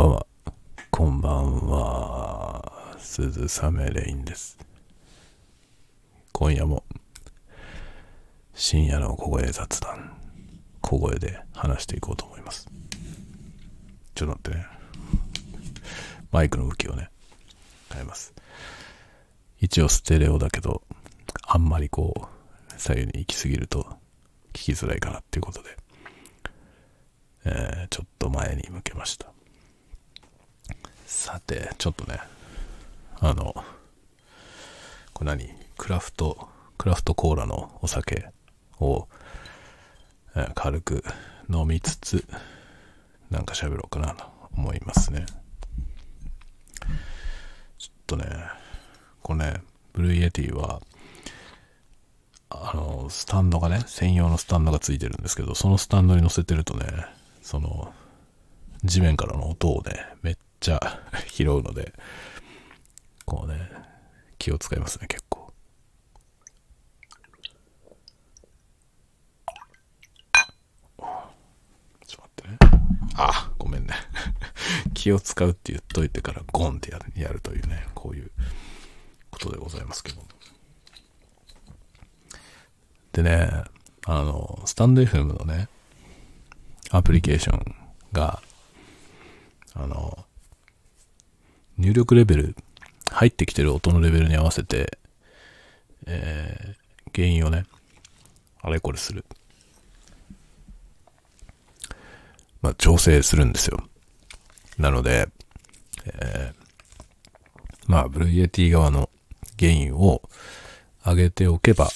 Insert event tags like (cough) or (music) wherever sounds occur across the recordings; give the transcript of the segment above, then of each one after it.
ばんは。こんばんは。鈴雨レインです。今夜も深夜の小声雑談、小声で話していこうと思います。ちょっと待ってね。マイクの向きをね、変えます。一応ステレオだけど、あんまりこう、左右に行き過ぎると聞きづらいかなっていうことで、えーちょっと前に向けました。さて、ちょっとね、あの、これ何？クラフト、クラフトコーラのお酒を、えー軽く飲みつつ、なんか喋ろうかなと思いますね。ちょっとね、これね、 Blue Yeti は、あの、スタンドがね、専用のスタンドがついてるんですけど、そのスタンドに乗せてるとね、その、地面からの音をね、めっちゃ拾うので、こうね、気を使いますね、結構。ちょっと待ってね。あ、ごめんね。(laughs) 気を使うって言っといてからゴンってやるやるというね、こういうことでございますけど。でね、あの、スタンド FM のね、アプリケーションが、あの、入力レベル、入ってきてる音のレベルに合わせて、えー原因をね、あれこれする。まあ、調整するんですよ。なので、えーまあ、ブルーティ側のゲインを上げておけば、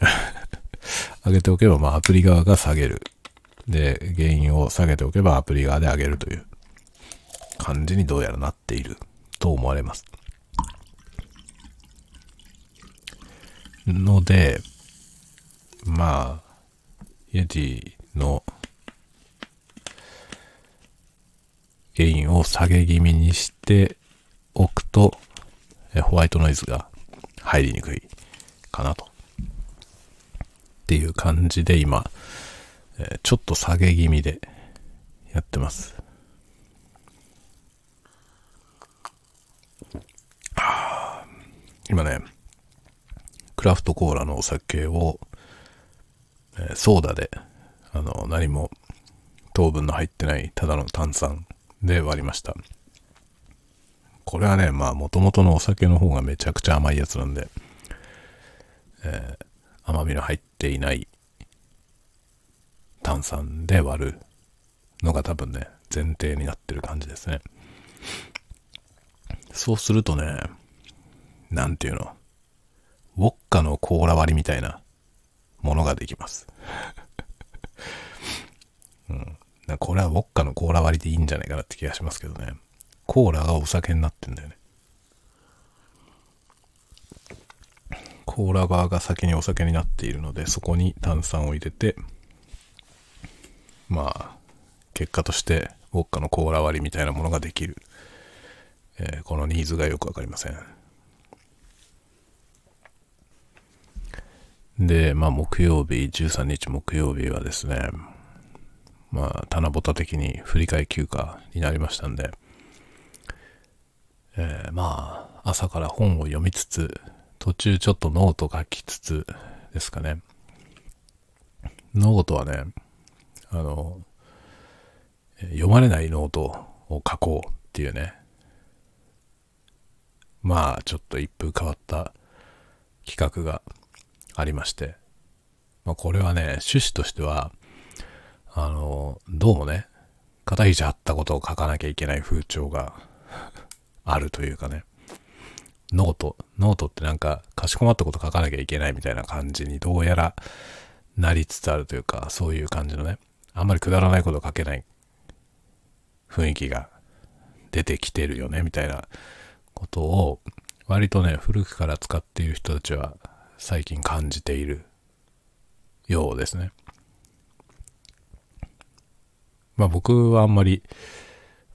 (laughs) 上げておけば、まあ、アプリ側が下げる。で、原因を下げておけば、アプリ側で上げるという感じにどうやらなっていると思われます。ので、まあ、イエティの原因を下げ気味にしておくと、ホワイトノイズが入りにくいかなと。っていう感じで今、ちょっと下げ気味でやってます。はあ今ね、クラフトコーラのお酒を、えーソーダで、あの、何も糖分の入ってないただの炭酸で割りました。これはね、まあ、元々のお酒の方がめちゃくちゃ甘いやつなんで、えー甘みの入っていない炭酸で割るのが多分ね、前提になってる感じですね。そうするとね、なんていうの、ウォッカのコーラ割りみたいなものができます。(laughs) うん。これはウォッカのコーラ割りでいいんじゃないかなって気がしますけどね。コーラがお酒になってんだよね。コーラバーが先にお酒になっているので、そこに炭酸を入れて、まあ、結果として、ウォッカのコーラ割りみたいなものができる。えーこのニーズがよくわかりません。で、まあ、木曜日、13日木曜日はですね、まあ、棚ぼた的に振り替休暇になりましたんで、えーまあ、朝から本を読みつつ、途中ちょっとノート書きつつですかね。ノートはね、あの、読まれないノートを書こうっていうね。まあ、ちょっと一風変わった企画がありまして。まあ、これはね、趣旨としては、あの、どうもね、肩肘張ったことを書かなきゃいけない風潮が (laughs) あるというかね。 note。note ってなんか、かしこまったこと書かなきゃいけないみたいな感じにどうやらなりつつあるというか、そういう感じのね、あんまりくだらないこと書けない雰囲気が出てきてるよね、みたいなことを、割とね、古くから使っている人たちは最近感じているようですね。まあ僕はあんまり、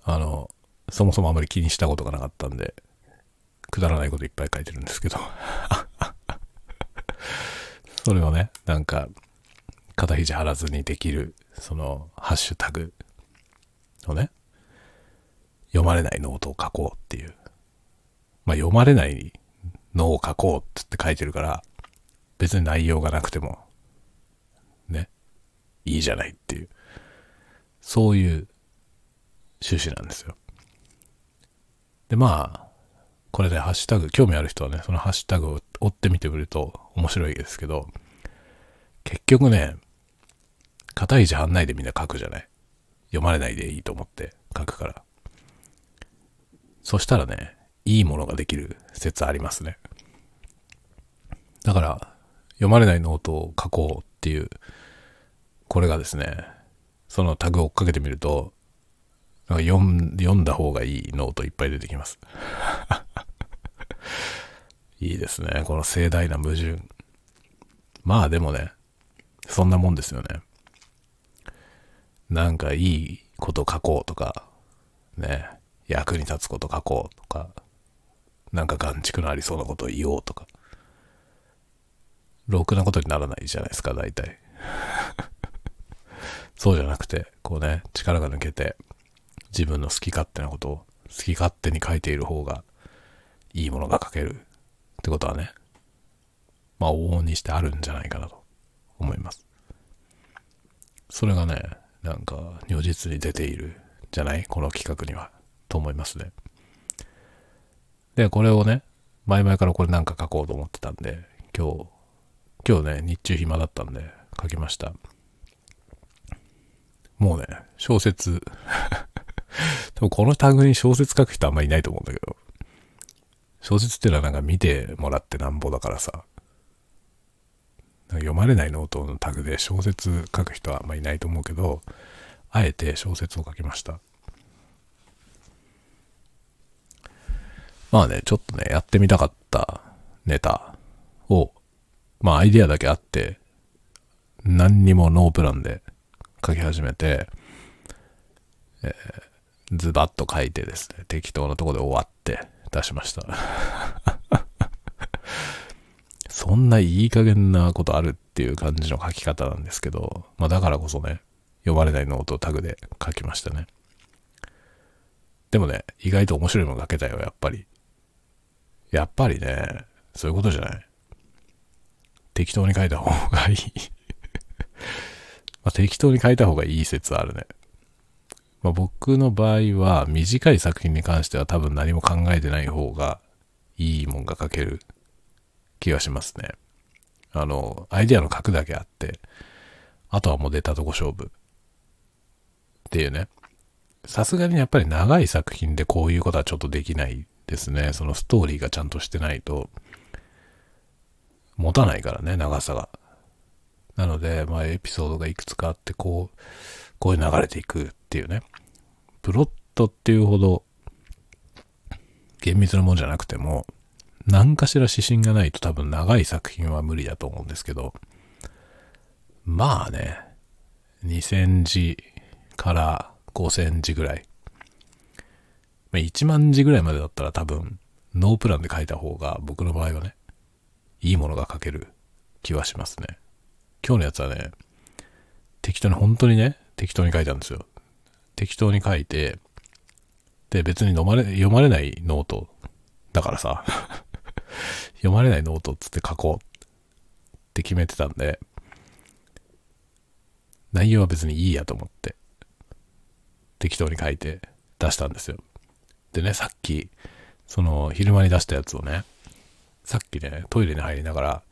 あの、そもそもあんまり気にしたことがなかったんで、くだらないこといっぱい書いてるんですけど。(laughs) それをね、なんか、肩肘張らずにできる、その、ハッシュタグのね、読まれないノートを書こうっていう。まあ読まれないのを書こうってって書いてるから、別に内容がなくても、ね、いいじゃないっていう、そういう趣旨なんですよ。で、まあ、これで、ハッシュタグ、興味ある人はね、そのハッシュタグを追ってみてみると面白いですけど、結局ね、片肘半ないでみんな書くじゃない。読まれないでいいと思って書くから。そしたらね、いいものができる説ありますね。だから、読まれないノートを書こうっていう、これがですね、そのタグを追っかけてみると、なんか読ん読んだ方がいいノートいっぱい出てきます。(laughs) いいですね。この盛大な矛盾。まあでもね、そんなもんですよね。なんかいいこと書こうとか、ね、役に立つこと書こうとか、なんか眼畜のありそうなことを言おうとか、ろくなことにならないじゃないですか、大体。(laughs) そうじゃなくて、こうね、力が抜けて、自分の好き勝手なことを好き勝手に書いている方が、いいものが書けるってことはね、まあ往々にしてあるんじゃないかなと思います。それがね、なんか如実に出ているじゃない？この企画には。と思いますね。で、これをね、前々からこれなんか書こうと思ってたんで、今日、今日ね、日中暇だったんで書きました。もうね、小説 (laughs) でもこのタグに小説書く人あんまりいないと思うんだけど、小説っていうのはなんか見てもらってなんぼだからさ、読まれないノートのタグで小説書く人はあんまりいないと思うけど、あえて小説を書きました。まあね、ちょっとね、やってみたかったネタを、まあアイディアだけあって、何にもノープランで書き始めて、えー、ズバッと書いてですね、適当なとこで終わって出しました。(laughs) そんないい加減なことあるっていう感じの書き方なんですけど、まあだからこそね、読まれないノートをタグで書きましたね。でもね、意外と面白いもの書けたよ、やっぱり。やっぱりね、そういうことじゃない。適当に書いた方がいい (laughs) まあ、適当に書いた方がいい説あるね。まあ、僕の場合は短い作品に関しては多分何も考えてない方がいいもんが書ける気がしますね。あの、アイデアの書くだけあって、あとはもう出たとこ勝負。っていうね。さすがにやっぱり長い作品でこういうことはちょっとできないですね。そのストーリーがちゃんとしてないと、持たないからね、長さが。なので、まあ、エピソードがいくつかあって、こう、こういう流れていくっていうね。プロットっていうほど、厳密なもんじゃなくても、何かしら指針がないと多分長い作品は無理だと思うんですけど、まあね、2000字から5000字ぐらい、1万字ぐらいまでだったら多分、ノープランで書いた方が、僕の場合はね、いいものが書ける気はしますね。今日のやつはね、適当に、本当にね、適当に書いたんですよ。適当に書いて、で、別に飲まれ、読まれない note。だからさ、(laughs) 読まれないノートっつって書こうって決めてたんで、内容は別にいいやと思って、適当に書いて出したんですよ。でね、さっき、その、昼間に出したやつをね、さっきね、トイレに入りながら、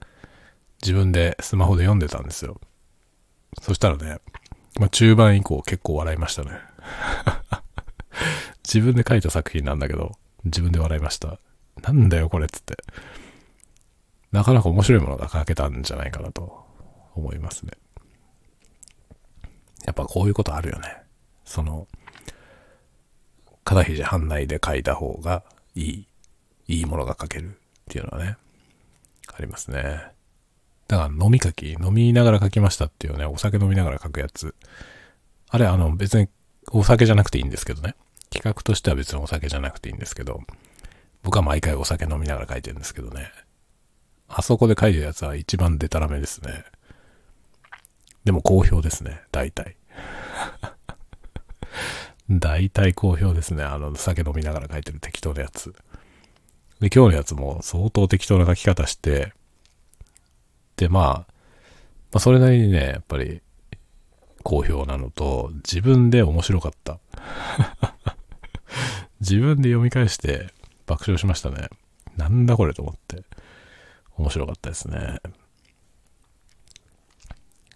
自分でスマホで読んでたんですよ。そしたらね、まあ、中盤以降結構笑いましたね。(laughs) 自分で書いた作品なんだけど、自分で笑いました。なんだよこれっつって。なかなか面白いものが書けたんじゃないかなと思いますね。やっぱこういうことあるよね。その、片肘半内で書いた方がいい、いいものが書けるっていうのはね、ありますね。だから飲み書き、飲みながら書きましたっていうね、お酒飲みながら書くやつ。あれ、あの別にお酒じゃなくていいんですけどね。企画としては別にお酒じゃなくていいんですけど、僕は毎回お酒飲みながら書いてるんですけどね。あそこで書いてるやつは一番デタラメですね。でも好評ですね、大体。(laughs) 大体好評ですね。あの、酒飲みながら書いてる適当なやつ。で、今日のやつも相当適当な書き方して、で、まあ、まあ、それなりにね、やっぱり、好評なのと、自分で面白かった。(laughs) 自分で読み返して爆笑しましたね。なんだこれと思って。面白かったですね。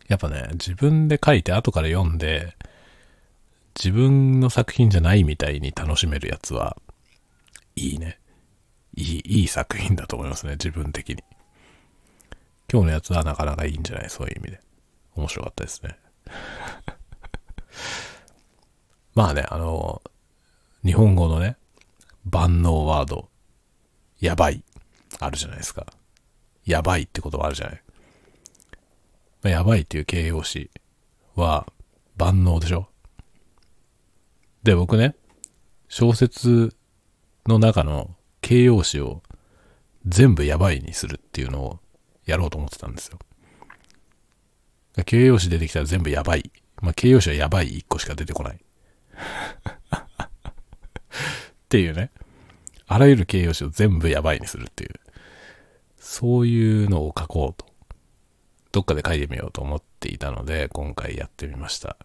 やっぱね、自分で書いて後から読んで、自分の作品じゃないみたいに楽しめるやつは、いいね。いい、いい作品だと思いますね、自分的に。今日のやつはなかなかいいんじゃない？そういう意味で。面白かったですね。(laughs) まあね、あの、日本語のね、万能ワード、やばい、あるじゃないですか。やばいって言葉あるじゃない？まあ、やばいっていう形容詞は万能でしょ？で、僕ね、小説の中の形容詞を全部やばいにするっていうのをやろうと思ってたんですよ。形容詞出てきたら全部やばい。まあ、形容詞はやばい1個しか出てこない。っていうね。あらゆる形容詞を全部やばいにするっていう。そういうのを書こうと。どっかで書いてみようと思っていたので、今回やってみました。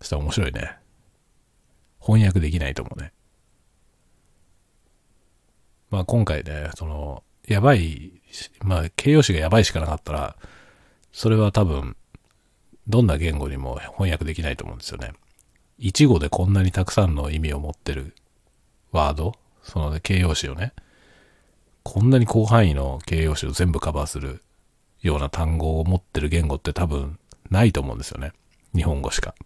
そしたら面白いね。翻訳できないと思うね。まあ今回ね、その、やばい、まあ形容詞がやばいしかなかったら、それは多分、どんな言語にも翻訳できないと思うんですよね。一語でこんなにたくさんの意味を持ってるワード、その、ね、形容詞をね、こんなに広範囲の形容詞を全部カバーするような単語を持ってる言語って多分ないと思うんですよね。日本語しか。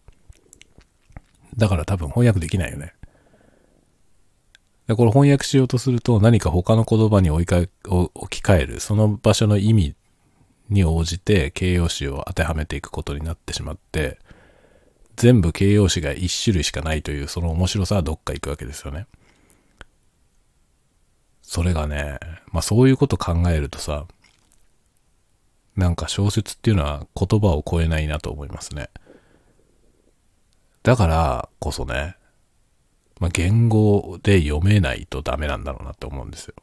だから多分翻訳できないよね。で、これ翻訳しようとすると何か他の言葉に置き換える、その場所の意味に応じて形容詞を当てはめていくことになってしまって、全部形容詞が一種類しかないというその面白さはどっか行くわけですよね。それがね、まあそういうこと考えるとさ、なんか小説っていうのは言葉を超えないなと思いますね。だからこそね、まあ、言語で読めないとダメなんだろうなって思うんですよ。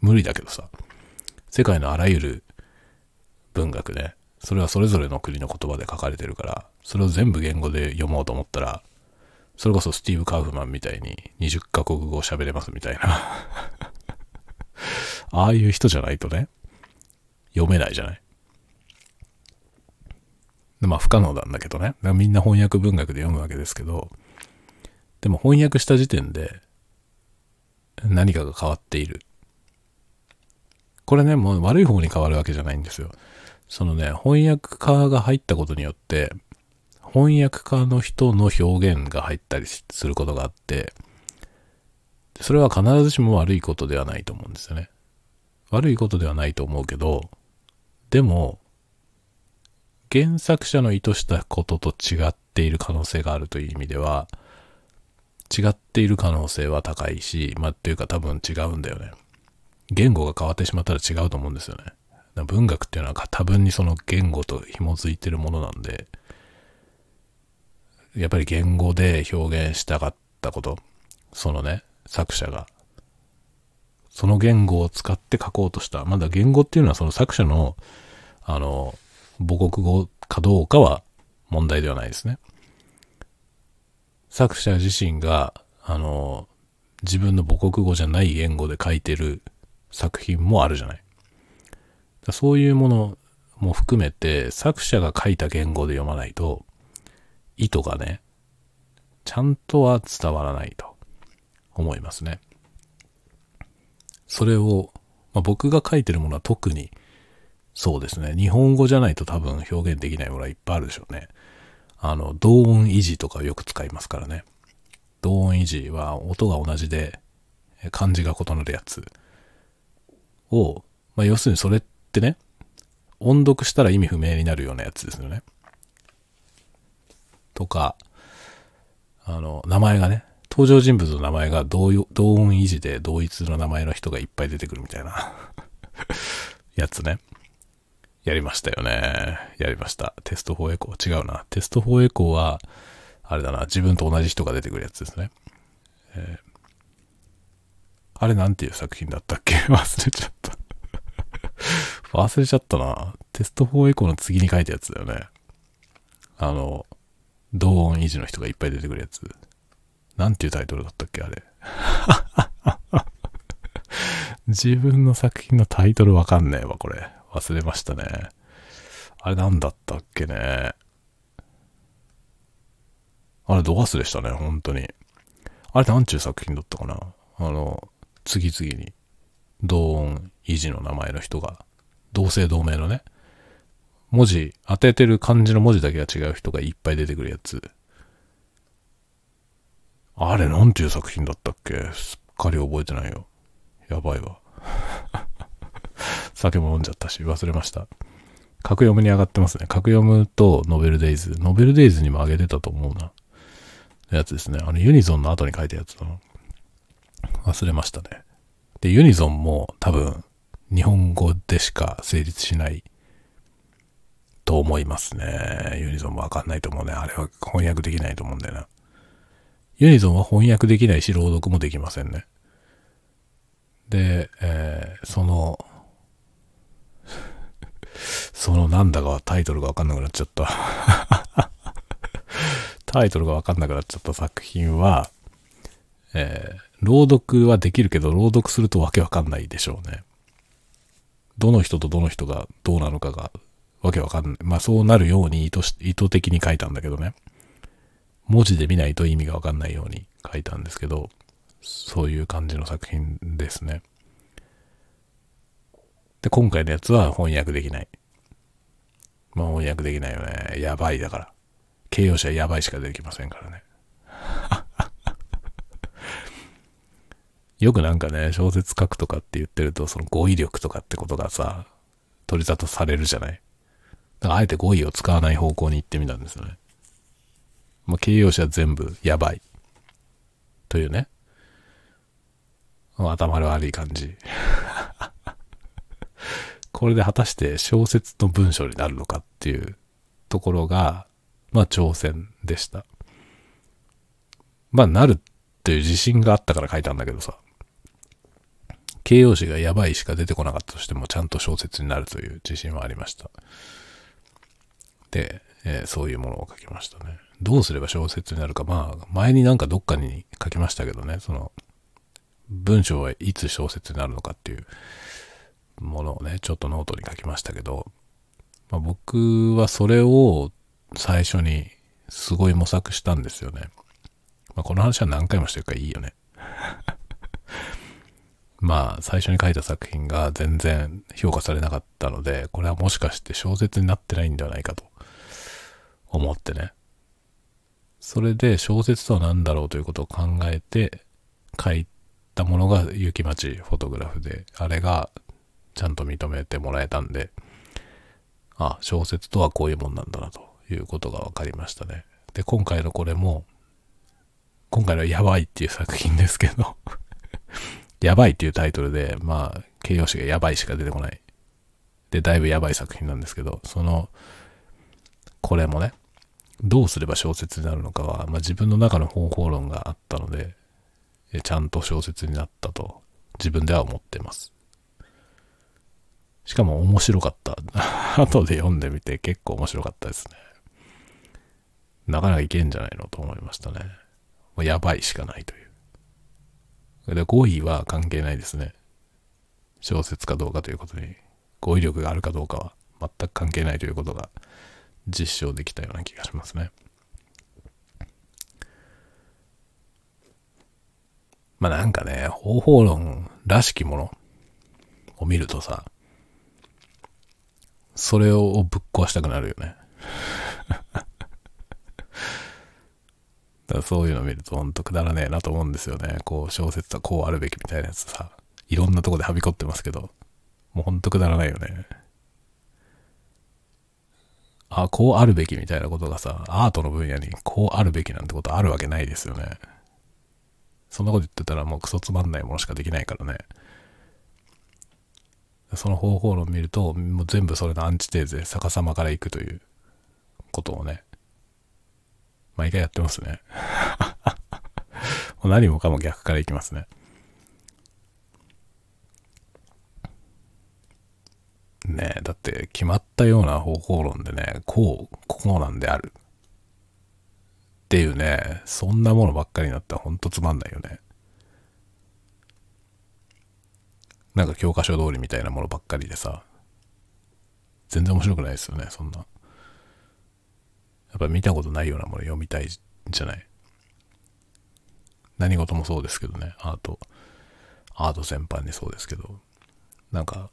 無理だけどさ、世界のあらゆる文学ね、それはそれぞれの国の言葉で書かれてるから、それを全部言語で読もうと思ったら、それこそスティーブ・カウフマンみたいに20カ国語喋れますみたいな (laughs) ああいう人じゃないとね、読めないじゃない。まあ不可能なんだけどね。みんな翻訳文学で読むわけですけど、でも翻訳した時点で何かが変わっている。これね、もう悪い方に変わるわけじゃないんですよ。そのね、翻訳家が入ったことによって、翻訳家の人の表現が入ったりすることがあって、それは必ずしも悪いことではないと思うんですよね。悪いことではないと思うけど、でも、原作者の意図したことと違っている可能性があるという意味では、違っている可能性は高いし、まあ、っていうか多分違うんだよね。言語が変わってしまったら違うと思うんですよね。文学っていうのは多分にその言語と紐づいてるものなんで、やっぱり言語で表現したかったこと、そのね、作者がその言語を使って書こうとした。まだ言語っていうのはその作者の、あの、母国語かどうかは問題ではないですね。作者自身が、あの、自分の母国語じゃない言語で書いてる作品もあるじゃない。そういうものも含めて、作者が書いた言語で読まないと、意図がね、ちゃんとは伝わらないと思いますね。それを、まあ、僕が書いてるものは特にそうですね。日本語じゃないと多分表現できないものはいっぱいあるでしょうね。あの、同音維持とかよく使いますからね。同音維持は音が同じで漢字が異なるやつを、まあ、要するにそれってね、音読したら意味不明になるようなやつですよね。とか、あの、名前がね、登場人物の名前が同同音維持で同一の名前の人がいっぱい出てくるみたいな (laughs) やつね。やりましたよね。やりました。テスト4エコー。違うな。テスト4エコーは、あれだな、自分と同じ人が出てくるやつですね。えーあれなんていう作品だったっけ？(laughs) 忘れちゃった忘れちゃったな。テスト4エコーの次に書いたやつだよね。あの、同音維持の人がいっぱい出てくるやつ。なんていうタイトルだったっけ？あれ。(laughs) 自分の作品のタイトルわかんねえわ、これ。忘れましたね。あれなんだったっけね。あれ、ド忘れしたね、本当に。あれ、なんちゅう作品だったかな。あの、次々に、同音維持の名前の人が、同姓同名のね、文字、当ててる漢字の文字だけが違う人がいっぱい出てくるやつ。あれ、なんていう作品だったっけすっかり覚えてないよ。やばいわ。酒も飲んじゃったし、忘れました。格読むに上がってますね。格読むとノベルデイズ。ノベルデイズにも上げてたと思うな。やつですね。あの、ユニゾンの後に書いたやつだな。忘れましたね。で、ユニゾンも多分、日本語でしか成立しないと思いますね。ユニゾンもわかんないと思うね。あれは翻訳できないと思うんだよな。ユニゾンは翻訳できないし、朗読もできませんね。で、えー、その、そのなんだかタイトルがわかんなくなっちゃった。(laughs) タイトルがわかんなくなっちゃった作品は、えー、朗読はできるけど、朗読するとわけわかんないでしょうね。どの人とどの人がどうなのかがわけわかんない。まあそうなるように意図し意図的に書いたんだけどね。文字で見ないと意味がわかんないように書いたんですけど、そういう感じの作品ですね。で、今回のやつは翻訳できない。まあ翻訳できないよね。やばいだから。形容詞はやばいしかできませんからね。(laughs) よくなんかね、小説書くとかって言ってると、その語彙力とかってことがさ、取り沙汰されるじゃない。だからあえて語彙を使わない方向に行ってみたんですよね。まあ、形容詞は全部やばい。というね。頭の悪い感じ。これで果たして小説の文章になるのかっていうところが、まあ挑戦でした。まあなるっていう自信があったから書いたんだけどさ。形容詞がやばいしか出てこなかったとしてもちゃんと小説になるという自信はありました。で、えー、そういうものを書きましたね。どうすれば小説になるか、まあ、前になんかどっかに書きましたけどね、その、文章はいつ小説になるのかっていうものをね、ちょっとノートに書きましたけど、まあ、僕はそれを最初にすごい模索したんですよね。まあ、この話は何回もしてるからいいよね。(laughs) まあ、最初に書いた作品が全然評価されなかったので、これはもしかして小説になってないんではないかと思ってね。それで小説とは何だろうということを考えて書いたものが雪町フォトグラフで、あれがちゃんと認めてもらえたんで、あ、小説とはこういうもんなんだなということが分かりましたね。で、今回のこれも、今回のやばいっていう作品ですけど (laughs) やばいっていうタイトルで、まあ、形容詞がやばいしか出てこない。で、だいぶやばい作品なんですけど、その、これもね、どうすれば小説になるのかは、まあ、自分の中の方法論があったので、ちゃんと小説になったと自分では思ってます。しかも面白かった。(laughs) 後で読んでみて結構面白かったですね。なかなかいけんじゃないのと思いましたね。やばいしかないという。で、語彙は関係ないですね。小説かどうかということに、語彙力があるかどうかは全く関係ないということが実証できたような気がしますね。まあなんかね、方法論らしきものを見るとさ、それをぶっ壊したくなるよね。だそういうの見るとほんとくだらねえなと思うんですよね。こう小説はこうあるべきみたいなやつさ、いろんなとこではびこってますけど、もうほんとくだらないよね。あ、こうあるべきみたいなことがさ、アートの分野にこうあるべきなんてことあるわけないですよね。そんなこと言ってたらもうクソつまんないものしかできないからね。その方法論を見ると、もう全部それのアンチテーゼ、逆さまから行くということをね、毎回やってますね。(laughs) もう何もかも逆からいきますね。ねえ、だって決まったような方法論でね、こう、こうなんである。っていうね、そんなものばっかりになったらほんとつまんないよね。なんか教科書通りみたいなものばっかりでさ、全然面白くないですよね、そんな。やっぱ見たことないようなもの読みたいじゃない。何事もそうですけどね、アート、アート全般にそうですけど、なんか、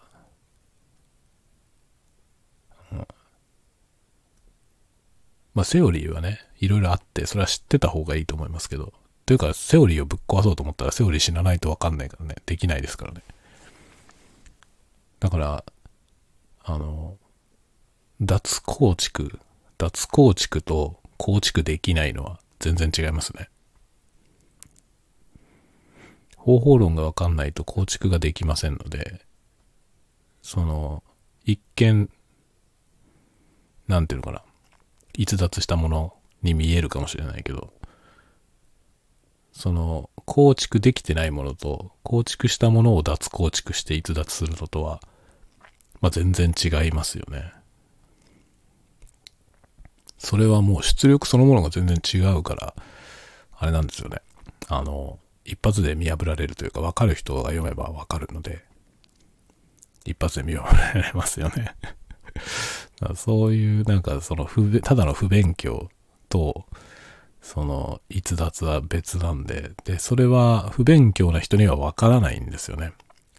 まあ、セオリーはね、いろいろあって、それは知ってた方がいいと思いますけど、というか、セオリーをぶっ壊そうと思ったら、セオリー死なないとわかんないからね、できないですからね。だから、あの、脱構築、脱構築と構築できないのは全然違いますね。方法論がわかんないと構築ができませんので、その、一見、なんていうのかな、逸脱したものに見えるかもしれないけど、その、構築できてないものと、構築したものを脱構築して逸脱するのとは、まあ、全然違いますよね。それはもう出力そのものが全然違うから、あれなんですよね。あの、一発で見破られるというか、わかる人が読めばわかるので、一発で見破られますよね (laughs) そういう、なんかその不、ただの不勉強と、その、逸脱は別なんで、で、それは不勉強な人にはわからないんですよね。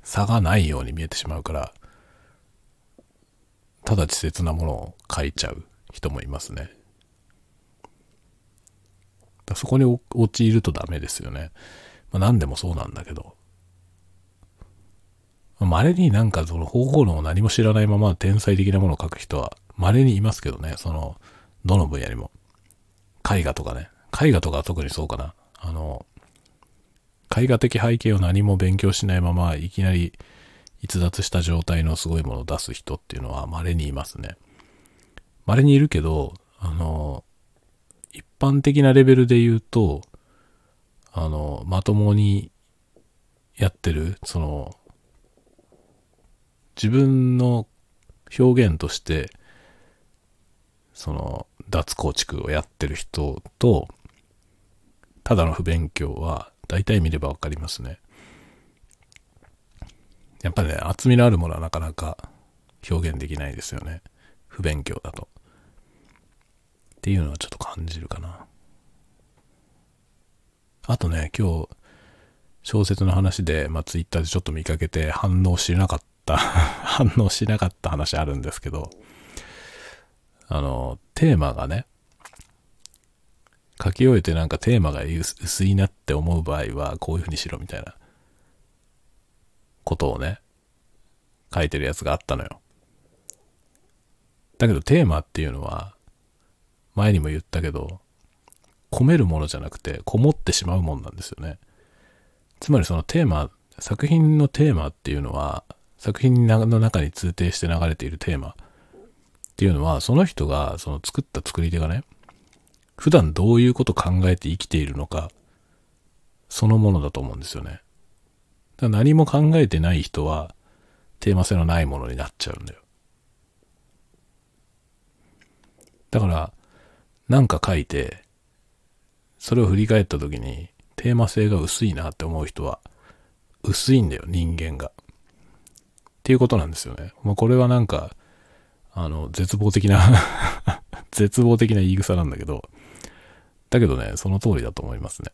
差がないように見えてしまうから、ただ稚拙なものを書いちゃう人もいますね。だそこに陥るとダメですよね。まあ、何でもそうなんだけど。稀になんかその方法論を何も知らないまま天才的なものを書く人は稀にいますけどね、その、どの分野にも。絵画とかね。絵画とか特にそうかな。あの、絵画的背景を何も勉強しないままいきなり逸脱した状態のすごいものを出す人っていうのは稀にいますね。稀にいるけど、あの、一般的なレベルで言うと、あの、まともにやってる、その、自分の表現として、その、脱構築をやってる人と、ただの不勉強は、大体見ればわかりますね。やっぱりね、厚みのあるものはなかなか表現できないですよね。不勉強だと。っていうのはちょっと感じるかな。あとね、今日、小説の話で、まあ、ツイッターでちょっと見かけて反応しなかった、(laughs) 反応しなかった話あるんですけど、あの、テーマがね、書き終えてなんかテーマが薄いなって思う場合は、こういう風にしろみたいなことをね、書いてるやつがあったのよ。だけどテーマっていうのは、前にも言ったけど、込めるものじゃなくて、こもってしまうもんなんですよね。つまりそのテーマ、作品のテーマっていうのは、作品の中に通底して流れているテーマっていうのは、その人が、その作った作り手がね、普段どういうこと考えて生きているのか、そのものだと思うんですよね。だ何も考えてない人は、テーマ性のないものになっちゃうんだよ。だから、なんか書いて、それを振り返った時に、テーマ性が薄いなって思う人は、薄いんだよ、人間が。っていうことなんですよね。まあ、これはなんか、あの、絶望的な (laughs) 絶望的な言い草なんだけど、だけどね、その通りだと思いますね。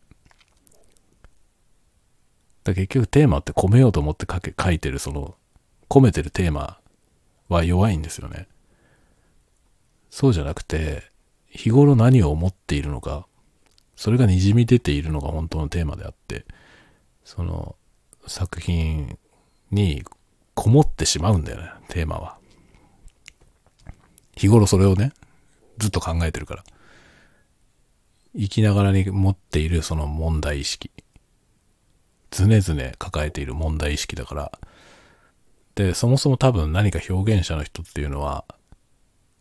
だ結局テーマって込めようと思って書け書いてる、その、込めてるテーマは弱いんですよね。そうじゃなくて、日頃何を思っているのか、それが滲み出ているのが本当のテーマであって、その作品にこもってしまうんだよね、テーマは。日頃それをね、ずっと考えてるから。生きながらに持っているその問題意識。常々抱えている問題意識だから。で、そもそも多分何か表現者の人っていうのは、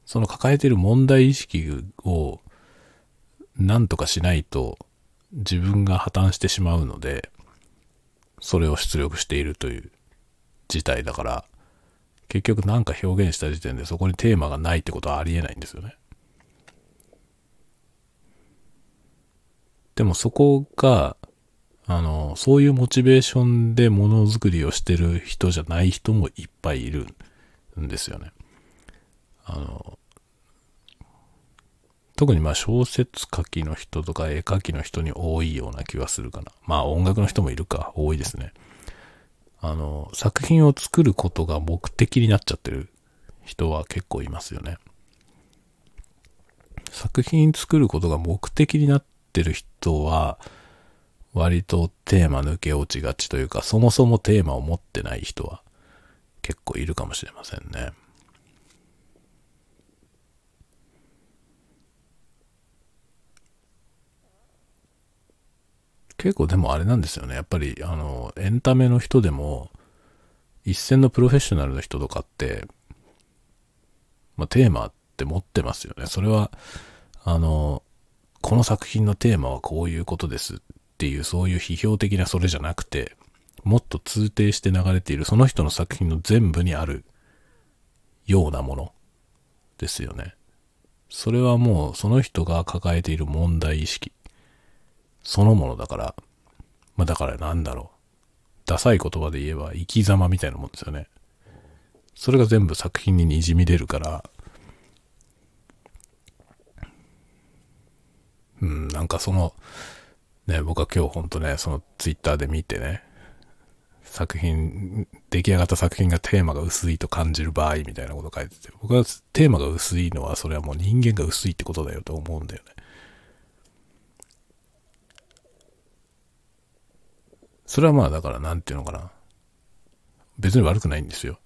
その抱えている問題意識をなんとかしないと自分が破綻してしまうので、それを出力しているという事態だから、結局何か表現した時点でそこにテーマがないってことはありえないんですよね。でもそこが、あの、そういうモチベーションでものづくりをしてる人じゃない人もいっぱいいるんですよね。あの、特にまあ小説書きの人とか絵描きの人に多いような気はするかな。まあ音楽の人もいるか、多いですね。あの、作品を作ることが目的になっちゃってる人は結構いますよね。作品作ることが目的になってる人は、割とテーマ抜け落ちがちというか、そもそもテーマを持ってない人は結構いるかもしれませんね。結構でもあれなんですよね。やっぱり、あの、エンタメの人でも、一線のプロフェッショナルの人とかって、まあ、テーマって持ってますよね。それは、あの、この作品のテーマはこういうことですっていう、そういう批評的なそれじゃなくて、もっと通底して流れているその人の作品の全部にあるようなものですよね。それはもうその人が抱えている問題意識そのものだから、まあだからなんだろう。ダサい言葉で言えば生き様みたいなもんですよね。それが全部作品に滲み出るから、うん、なんかその、ね、僕は今日ほんとね、そのツイッターで見てね、作品、出来上がった作品がテーマが薄いと感じる場合みたいなこと書いてて、僕はテーマが薄いのはそれはもう人間が薄いってことだよと思うんだよね。それはまあだからなんていうのかな。別に悪くないんですよ。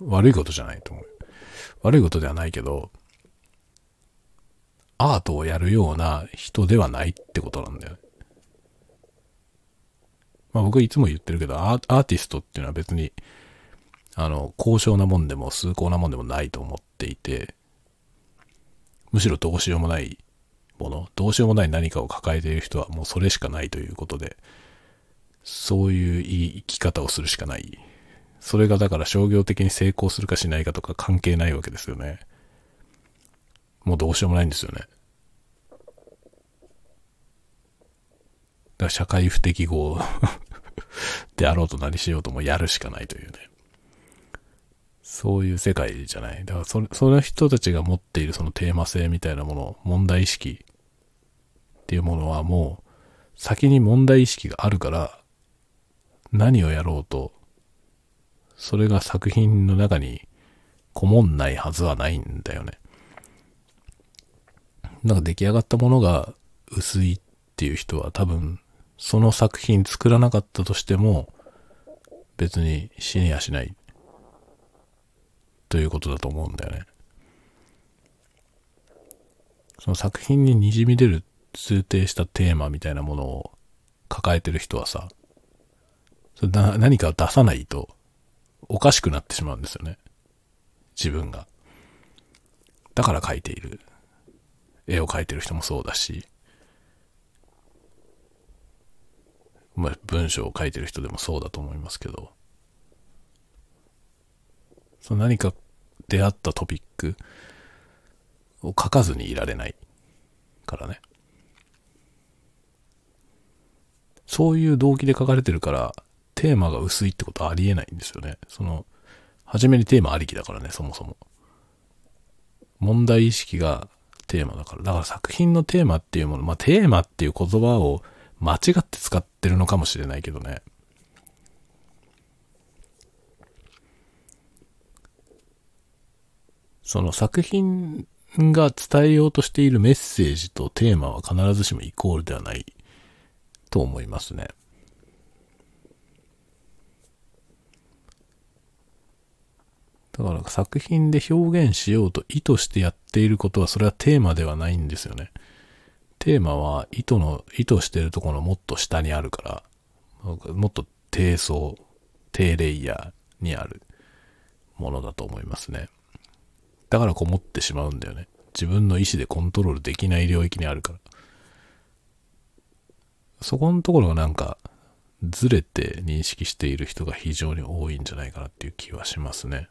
悪いことじゃないと思う。悪いことではないけど、アートをやるような人ではないってことなんだよね。まあ僕いつも言ってるけど、アーティストっていうのは別に、あの、高尚なもんでも崇高なもんでもないと思っていて、むしろどうしようもないもの、どうしようもない何かを抱えている人はもうそれしかないということで、そういう生き方をするしかない。それがだから商業的に成功するかしないかとか関係ないわけですよね。もうどうしようもないんですよね。だから社会不適合 (laughs) であろうと何しようともやるしかないというね。そういう世界じゃない。だからそ、その人たちが持っているそのテーマ性みたいなもの、問題意識っていうものはもう先に問題意識があるから何をやろうと、それが作品の中にこもんないはずはないんだよね。なんか出来上がったものが薄いっていう人は多分、その作品作らなかったとしても、別に死にやしない。ということだと思うんだよね。その作品に滲み出る通底したテーマみたいなものを抱えてる人はさ、それな何かを出さないとおかしくなってしまうんですよね。自分が。だから描いている。絵を描いてる人もそうだし、まあ、文章を書いてる人でもそうだと思いますけど、その何か出会ったトピックを書かずにいられないからね。そういう動機で書かれてるから、テーマが薄いってことはありえないんですよね。その、初めにテーマありきだからね、そもそも。問題意識がテーマだから。だから作品のテーマっていうもの、まあテーマっていう言葉を間違って使ってるのかもしれないけどね。その作品が伝えようとしているメッセージとテーマは必ずしもイコールではないと思いますね。だから作品で表現しようと意図してやっていることはそれはテーマではないんですよね。テーマは意図の、意図してるところのもっと下にあるから、もっと低層、低レイヤーにあるものだと思いますね。だからこもってしまうんだよね。自分の意思でコントロールできない領域にあるから。そこのところがなんか、ずれて認識している人が非常に多いんじゃないかなっていう気はしますね。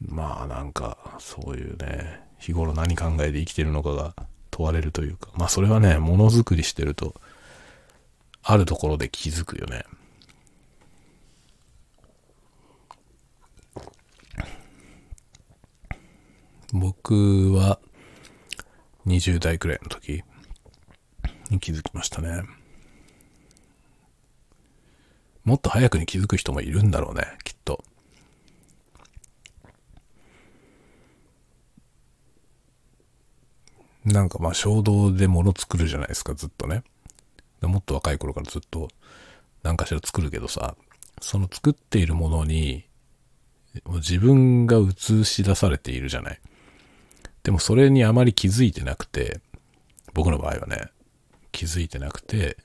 まあなんか、そういうね、日頃何考えて生きてるのかが問われるというか、まあそれはね、ものづくりしてると、あるところで気づくよね。僕は20代くらいの時に気づきましたね。もっと早くに気づく人もいるんだろうね、きっと。なんかまあ衝動で物作るじゃないですか、ずっとね。もっと若い頃からずっと何かしら作るけどさ、その作っているものにも自分が映し出されているじゃない。でもそれにあまり気づいてなくて、僕の場合はね、気づいてなくて、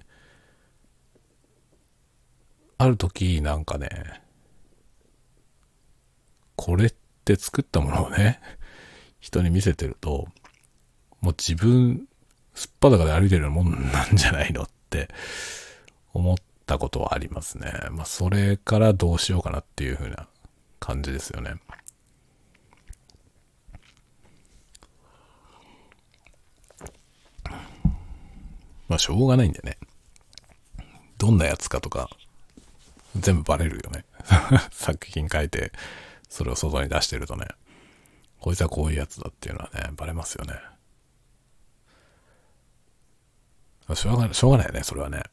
ある時なんかね、これって作ったものをね、人に見せてると、もう自分、すっぱだかで歩いてるようなもんなんじゃないのって思ったことはありますね。まあそれからどうしようかなっていう風な感じですよね。まあしょうがないんだよね。どんなやつかとか、全部バレるよね。(laughs) 作品書いて、それを外に出してるとね、こいつはこういうやつだっていうのはね、バレますよね。しょうがない、しょうがないよね、それはね。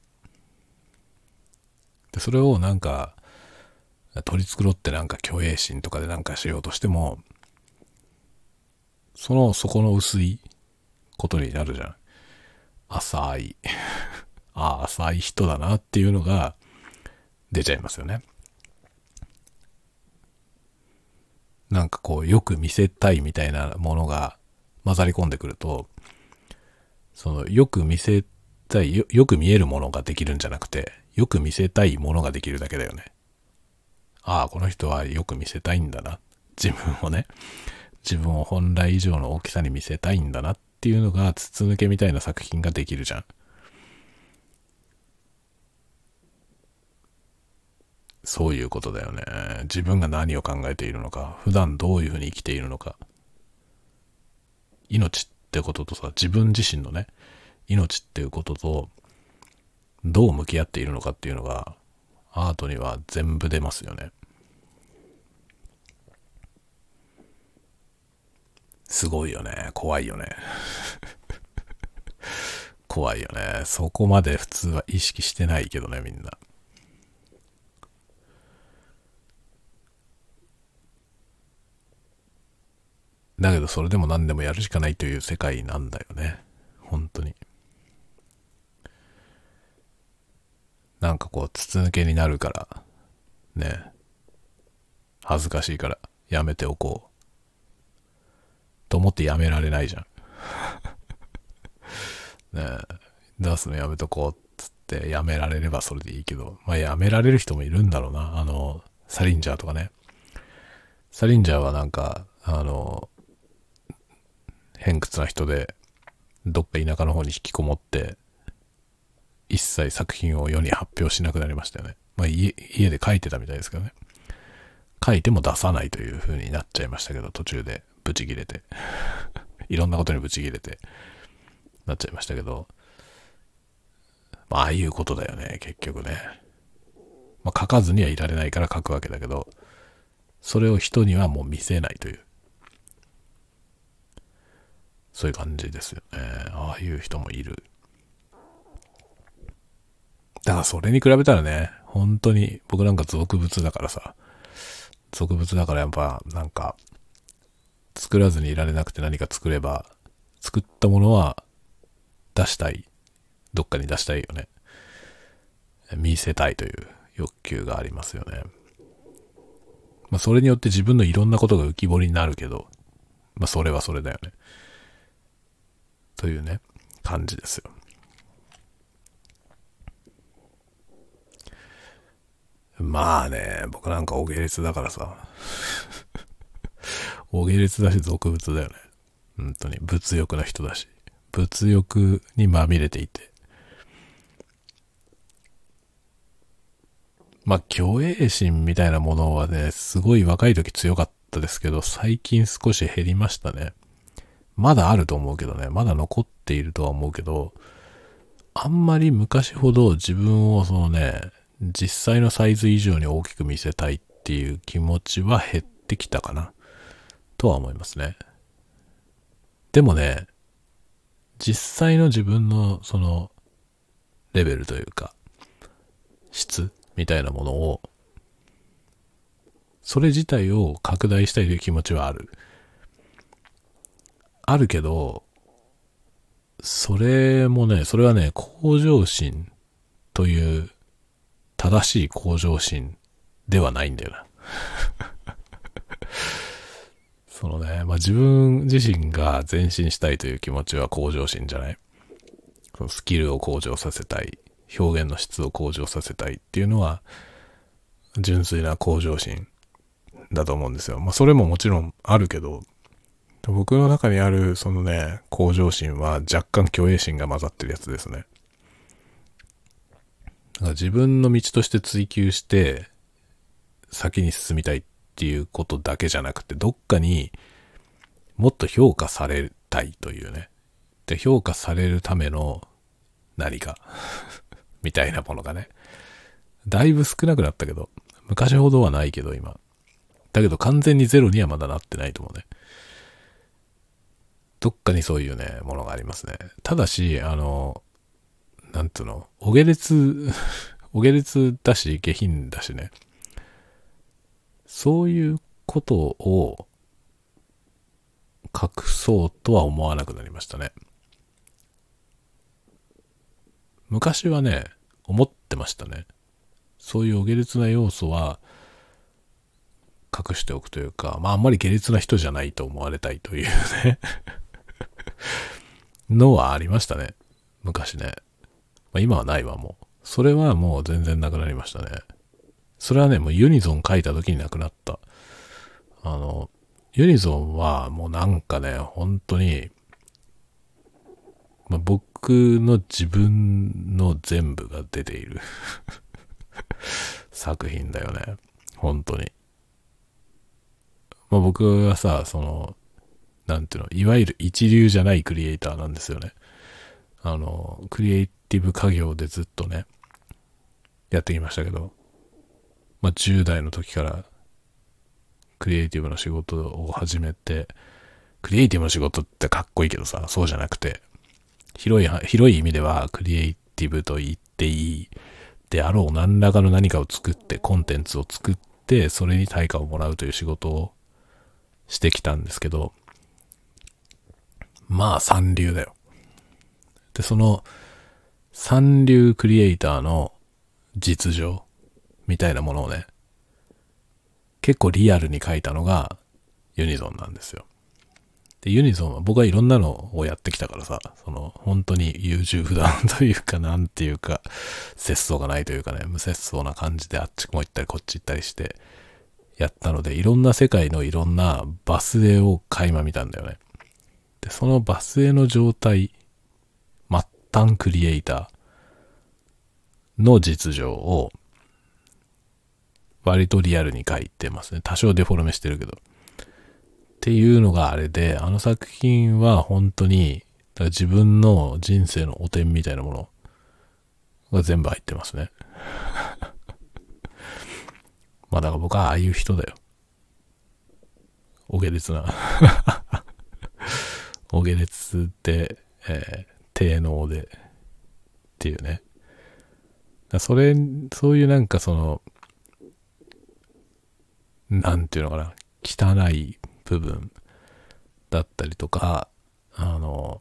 で、それをなんか、取り繕ってなんか虚栄心とかでなんかしようとしても、その底の薄いことになるじゃん。浅い (laughs) ああ、浅い人だなっていうのが出ちゃいますよね。なんかこう、よく見せたいみたいなものが混ざり込んでくると、その、よく見せたいよ、よく見えるものができるんじゃなくて、よく見せたいものができるだけだよね。ああ、この人はよく見せたいんだな。自分をね。自分を本来以上の大きさに見せたいんだなっていうのが筒抜けみたいな作品ができるじゃん。そういうことだよね。自分が何を考えているのか、普段どういうふうに生きているのか。命ってこととさ、自分自身のね、命っていうことと、どう向き合っているのかっていうのが、アートには全部出ますよね。すごいよね。怖いよね。(laughs) 怖いよね。そこまで普通は意識してないけどね、みんな。だけどそれでも何でもやるしかないという世界なんだよね。本当に。なんかこう、筒抜けになるから、ね。恥ずかしいから、やめておこう。と思ってやめられないじゃん。(laughs) ね、出すのやめとこうっつってやめられればそれでいいけど、まあやめられる人もいるんだろうな。あの、サリンジャーとかね。サリンジャーはなんか、あの、偏屈な人で、どっか田舎の方に引きこもって、一切作品を世に発表しなくなりましたよね。まあ家、家で書いてたみたいですけどね。書いても出さないという風になっちゃいましたけど、途中で。ブチ切れて (laughs) いろんなことにブチ切れて、なっちゃいましたけど、まあ、ああいうことだよね、結局ね。まあ、書かずにはいられないから書くわけだけど、それを人にはもう見せないという。そういう感じですよね。ああいう人もいる。だからそれに比べたらね、本当に僕なんか俗物だからさ、俗物だからやっぱなんか作らずにいられなくて何か作れば、作ったものは出したい。どっかに出したいよね。見せたいという欲求がありますよね。まあそれによって自分のいろんなことが浮き彫りになるけど、まあそれはそれだよね。というね、感じですよ。まあね、僕なんかお下劣だからさ。お下劣だし俗物だよね。本当に。物欲な人だし。物欲にまみれていて。まあ、虚栄心みたいなものはね、すごい若い時強かったですけど、最近少し減りましたね。まだあると思うけどね。まだ残っているとは思うけど、あんまり昔ほど自分をそのね、実際のサイズ以上に大きく見せたいっていう気持ちは減ってきたかな。とは思いますね。でもね、実際の自分のそのレベルというか、質みたいなものを、それ自体を拡大したいという気持ちはある。あるけど、それもね、それはね、向上心という正しい向上心ではないんだよな。(laughs) そのね、まあ、自分自身が前進したいという気持ちは向上心じゃないそのスキルを向上させたい。表現の質を向上させたいっていうのは、純粋な向上心だと思うんですよ。まあ、それももちろんあるけど、僕の中にあるそのね、向上心は若干虚栄心が混ざってるやつですね。だか自分の道として追求して先に進みたいっていうことだけじゃなくて、どっかにもっと評価されたいというね。で、評価されるための何か (laughs) みたいなものがね。だいぶ少なくなったけど、昔ほどはないけど今。だけど完全にゼロにはまだなってないと思うね。どっかにそういうね、ものがありますね。ただし、あの、なんつうの、お下劣、(laughs) お下劣だし、下品だしね。そういうことを隠そうとは思わなくなりましたね。昔はね、思ってましたね。そういうお下劣な要素は隠しておくというか、まああんまり下劣な人じゃないと思われたいというねのはありましたね。昔ね。まあ、今はないわ、もう。それはもう全然なくなりましたね。それはね、もうユニゾン書いた時になくなった。あの、ユニゾンはもうなんかね、本当に、まあ、僕の自分の全部が出ている (laughs) 作品だよね。本当に。まあ、僕はさ、その、なんていうの、いわゆる一流じゃないクリエイターなんですよね。あの、クリエイティブ家業でずっとね、やってきましたけど、まあ、10代の時からクリエイティブの仕事を始めて、クリエイティブの仕事ってかっこいいけどさ、そうじゃなくて、広い、広い意味ではクリエイティブと言っていいであろう何らかの何かを作って、コンテンツを作って、それに対価をもらうという仕事をしてきたんですけど、まあ三流だよ。で、その三流クリエイターの実情みたいなものをね、結構リアルに書いたのがユニゾンなんですよ。で、ユニゾンは僕はいろんなのをやってきたからさ、その、本当に優柔不断というか、なんていうか、節操がないというかね、無節操な感じであっちも行ったりこっち行ったりして、やったので、いろんな世界のいろんなバス絵を垣間見たんだよね。で、そのバス絵の状態、端クリエイターの実情を、割とリアルに書いてますね。多少デフォルメしてるけど。っていうのがあれで、あの作品は本当に、自分の人生の汚点みたいなものが全部入ってますね。(laughs) まあだから僕はああいう人だよ。お下劣な。(laughs) お下劣で、えー、低能で、っていうね。それ、そういうなんかその、なんていうのかな、汚い部分だったりとか、あの、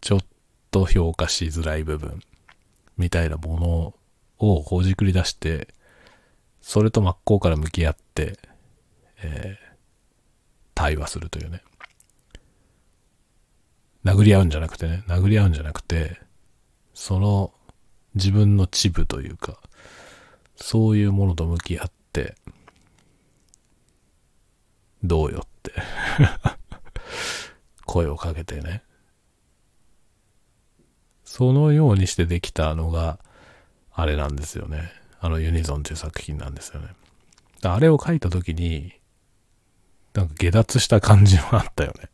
ちょっと評価しづらい部分みたいなものをほじくり出して、それと真っ向から向き合って、えー、対話するというね。殴り合うんじゃなくてね、殴り合うんじゃなくて、その自分の恥部というか、そういうものと向き合って、どうよって (laughs) 声をかけてね。そのようにしてできたのが、あれなんですよね。あのユニゾンっていう作品なんですよね。あれを書いた時に、なんか下脱した感じはあったよね。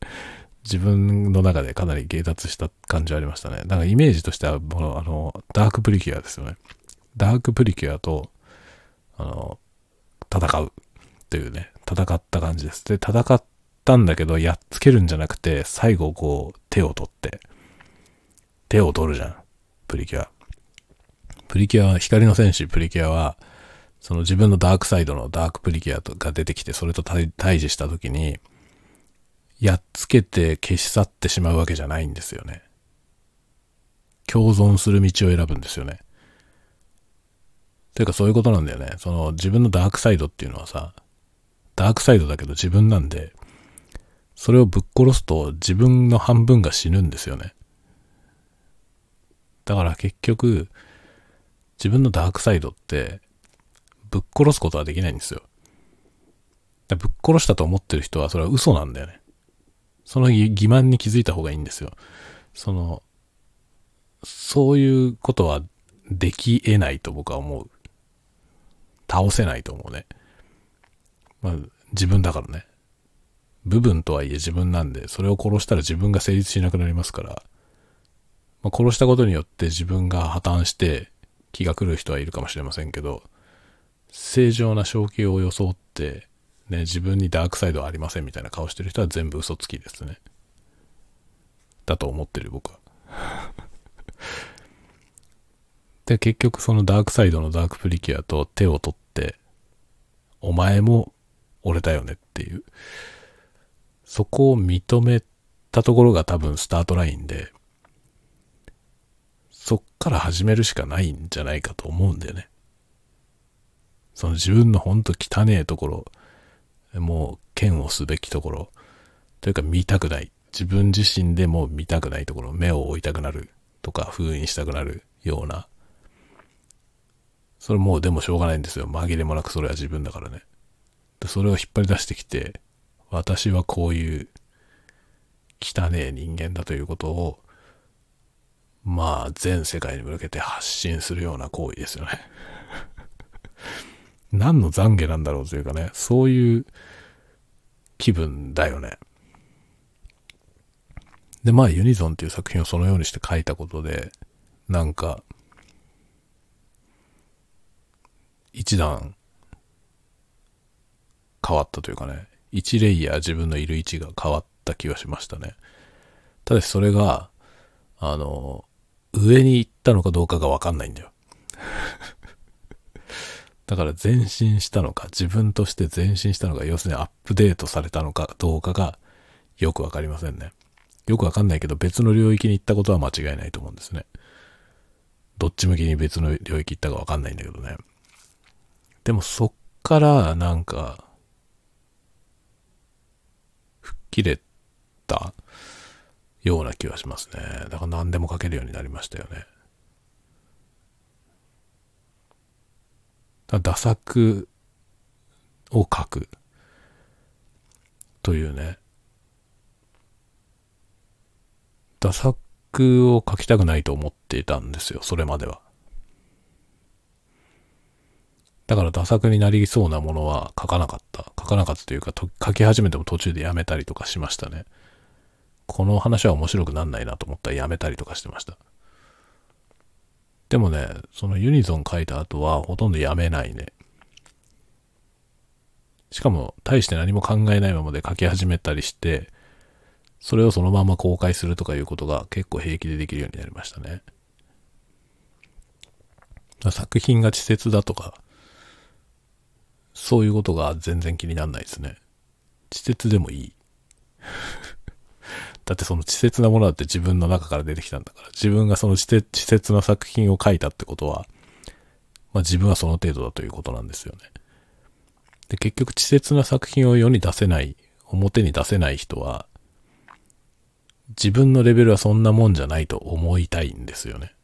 自分の中でかなり下脱した感じはありましたね。なんかイメージとしては、ものあの、ダークプリキュアですよね。ダークプリキュアと、あの、戦うというね、戦った感じです。で、戦ったんだけど、やっつけるんじゃなくて、最後こう、手を取って、手を取るじゃん。プリキュア。プリキュアは、光の戦士プリキュアは、その自分のダークサイドのダークプリキュアが出てきて、それと対対峙した時に、やっつけて消し去ってしまうわけじゃないんですよね。共存する道を選ぶんですよね。というかそういうことなんだよね。その自分のダークサイドっていうのはさ、ダークサイドだけど自分なんで、それをぶっ殺すと自分の半分が死ぬんですよね。だから結局、自分のダークサイドって、ぶっ殺すことはできないんですよ。ぶっ殺したと思ってる人はそれは嘘なんだよね。その欺瞞に気づいた方がいいんですよ。その、そういうことはでき得ないと僕は思う。倒せないと思うね。まあ、自分だからね。部分とはいえ自分なんで、それを殺したら自分が成立しなくなりますから、まあ、殺したことによって自分が破綻して気が狂う人はいるかもしれませんけど、正常な正気を装って、ね、自分にダークサイドはありませんみたいな顔してる人は全部嘘つきですね。だと思ってる僕は。(laughs) で、結局そのダークサイドのダークプリキュアと手を取って、お前も俺だよねっていう、そこを認めたところが多分スタートラインで、そっから始めるしかないんじゃないかと思うんだよね。その自分のほんと汚えところ、もう嫌悪すべきところ、というか見たくない。自分自身でも見たくないところ、目を置いたくなるとか封印したくなるような。それもうでもしょうがないんですよ。紛れもなくそれは自分だからね。それを引っ張り出してきて、私はこういう汚え人間だということを、まあ全世界に向けて発信するような行為ですよね。何の懺悔なんだろうというかね、そういう気分だよね。で、まあユニゾンっていう作品をそのようにして書いたことで、なんか、一段変わったというかね、一レイヤー自分のいる位置が変わった気がしましたね。ただしそれが、あの、上に行ったのかどうかがわかんないんだよ。だから前進したのか、自分として前進したのか、要するにアップデートされたのかどうかがよくわかりませんね。よくわかんないけど別の領域に行ったことは間違いないと思うんですね。どっち向きに別の領域行ったかわかんないんだけどね。でもそっからなんか、吹っ切れたような気はしますね。だから何でも書けるようになりましたよね。打作を書くというね。打作を書きたくないと思っていたんですよ、それまでは。だから打作になりそうなものは書かなかった。書かなかったというか、書き始めても途中でやめたりとかしましたね。この話は面白くなんないなと思ったらやめたりとかしてました。でもね、そのユニゾン書いた後はほとんどやめないね。しかも、大して何も考えないままで書き始めたりして、それをそのまま公開するとかいうことが結構平気でできるようになりましたね。作品が稚拙だとか、そういうことが全然気にならないですね。稚拙でもいい。だってその稚拙なものだって自分の中から出てきたんだから、自分がその稚拙な作品を書いたってことは、まあ自分はその程度だということなんですよね。で、結局稚拙な作品を世に出せない、表に出せない人は、自分のレベルはそんなもんじゃないと思いたいんですよね。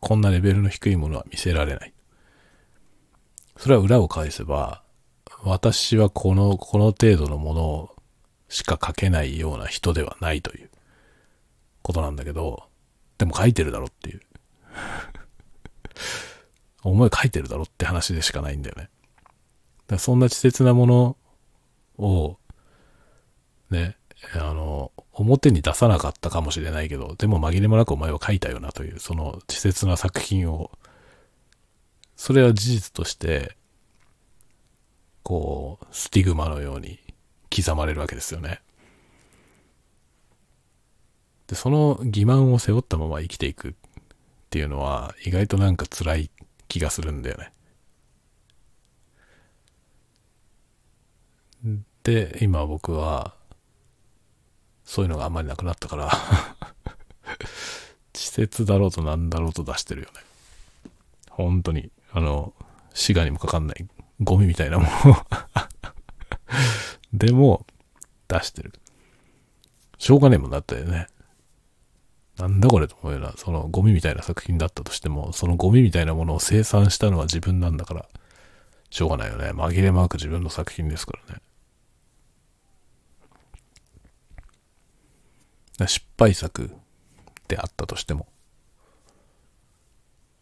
こんなレベルの低いものは見せられない。それは裏を返せば、私はこの、この程度のものをしか書けないような人ではないということなんだけど、でも書いてるだろっていう。(laughs) 思い書いてるだろって話でしかないんだよね。だそんな稚拙なものを、ね、あの、表に出さなかったかもしれないけど、でも紛れもなくお前は書いたよなという、その稚拙な作品を、それは事実として、こう、スティグマのように刻まれるわけですよね。で、その欺瞞を背負ったまま生きていくっていうのは、意外となんか辛い気がするんだよね。で、今僕は、そういうのがあんまりなくなったから (laughs) 稚拙だろうとなんだろうと出してるよね。本当に、あの、滋賀にもかかんないゴミみたいなものでも、出してる。しょうがねえもんだったよね。なんだこれと思うような、そのゴミみたいな作品だったとしても、そのゴミみたいなものを生産したのは自分なんだから、しょうがないよね。紛れまく自分の作品ですからね。失敗作であったとしても、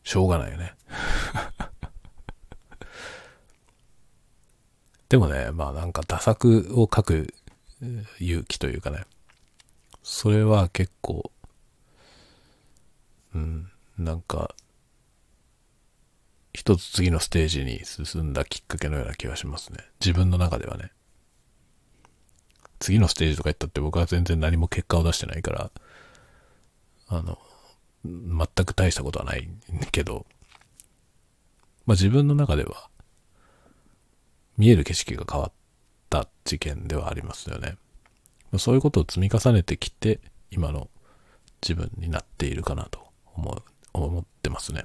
しょうがないよね。でもね、まあなんか打作を書く勇気というかね、それは結構、うん、なんか、一つ次のステージに進んだきっかけのような気がしますね。自分の中ではね。次のステージとか言ったって僕は全然何も結果を出してないから、あの、全く大したことはないけど、まあ自分の中では、見える景色が変わった事件ではありますよね。そういうことを積み重ねてきて、今の自分になっているかなと思、思ってますね。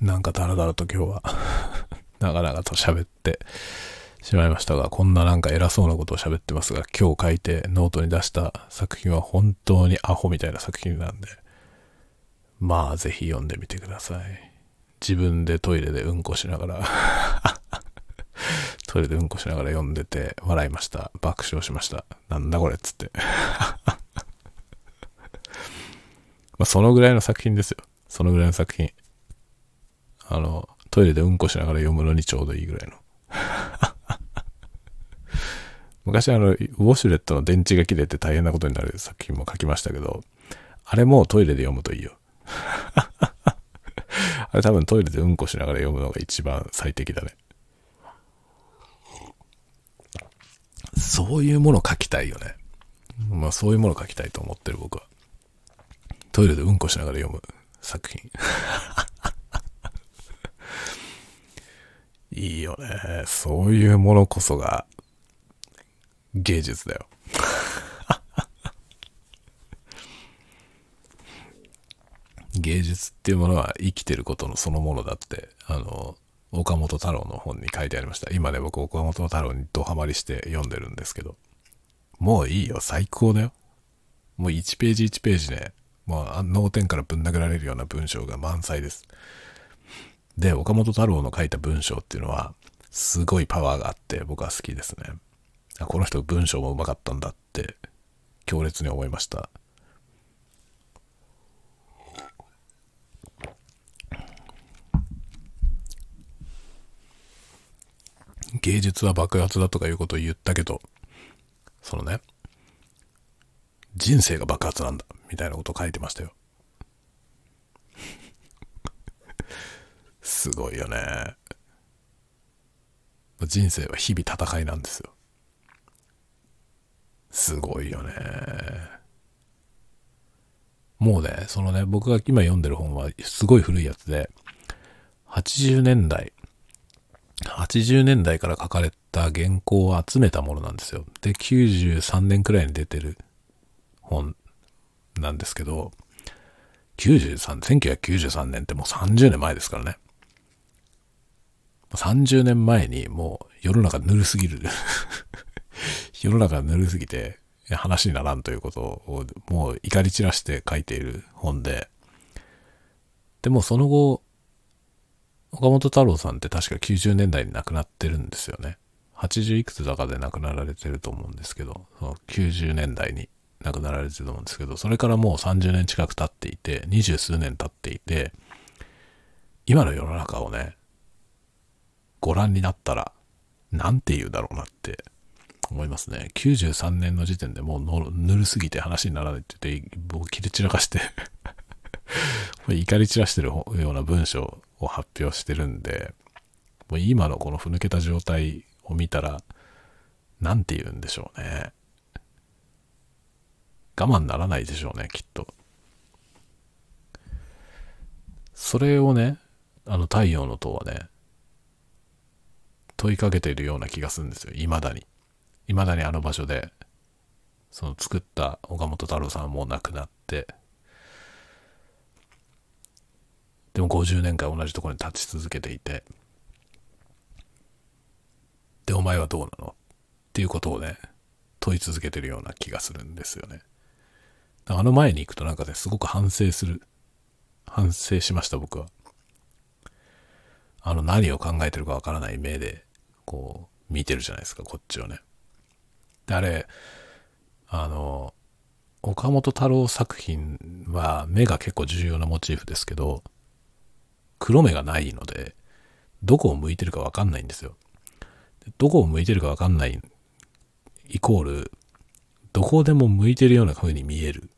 なんかだらだらと今日は (laughs) 長々と喋ってしまいましたが、こんななんか偉そうなことを喋ってますが、今日書いてノートに出した作品は本当にアホみたいな作品なんで、まあぜひ読んでみてください。自分でトイレでうんこしながら (laughs) トイレでうんこしながら読んでて笑いました。爆笑しました。なんだこれっつって (laughs) まそのぐらいの作品ですよ。そのぐらいの作品。あの、トイレでうんこしながら読むのにちょうどいいぐらいの (laughs) 昔あの、ウォシュレットの電池が切れて大変なことになる作品も書きましたけど、あれもトイレで読むといいよ。あれ多分トイレでうんこしながら読むのが一番最適だね。そういうもの書きたいよね。まあそういうもの書きたいと思ってる僕は。トイレでうんこしながら読む作品。(laughs) いいよね。そういうものこそが芸術だよ。芸術っていうものは生きてることのそのものだって、あの、岡本太郎の本に書いてありました。今ね、僕岡本太郎にドハマりして読んでるんですけど、もういいよ、最高だよ。もう1ページ1ページね、もう脳天からぶん殴られるような文章が満載です。で、岡本太郎の書いた文章っていうのは、すごいパワーがあって僕は好きですね。この人文章もうまかったんだって強烈に思いました芸術は爆発だとかいうことを言ったけどそのね人生が爆発なんだみたいなことを書いてましたよ。すごいよね。人生は日々戦いなんですよ。すごいよね。もうね、そのね、僕が今読んでる本はすごい古いやつで、80年代、80年代から書かれた原稿を集めたものなんですよ。で、93年くらいに出てる本なんですけど、93、1993年ってもう30年前ですからね。30年前にもう世の中ぬるすぎる (laughs) 世の中ぬるすぎて、話にならんということをもう怒り散らして書いている本で、でもその後、岡本太郎さんって確か90年代に亡くなってるんですよね。80いくつだかで亡くなられてると思うんですけど、その90年代に亡くなられてると思うんですけど、それからもう30年近く経っていて、二十数年経っていて、今の世の中をね、ご覧になったら、なんて言うだろうなって思いますね。93年の時点でもうぬるすぎて話にならないって言って、もう切れ散らかして (laughs) 怒り散らしてるような文章を発表してるんで、もう今のこのふぬけた状態を見たら、なんて言うんでしょうね。我慢ならないでしょうね、きっと。それをね、あの太陽の塔はね、問いかけているような気がするんですよ、未だに。未だにあの場所で、その作った岡本太郎さんも亡くなって、でも50年間同じところに立ち続けていて、で、お前はどうなの？っていうことをね、問い続けてるような気がするんですよね。あの前に行くとなんかね、すごく反省する。反省しました、僕は。あの何を考えてるかわからない目で、こう、見てるじゃないですか、こっちをね。で、あれ、あの、岡本太郎作品は目が結構重要なモチーフですけど、黒目がないので、どこを向いてるかわかんないんですよ。どこを向いてるかわかんないイコール、どこでも向いてるような風に見える。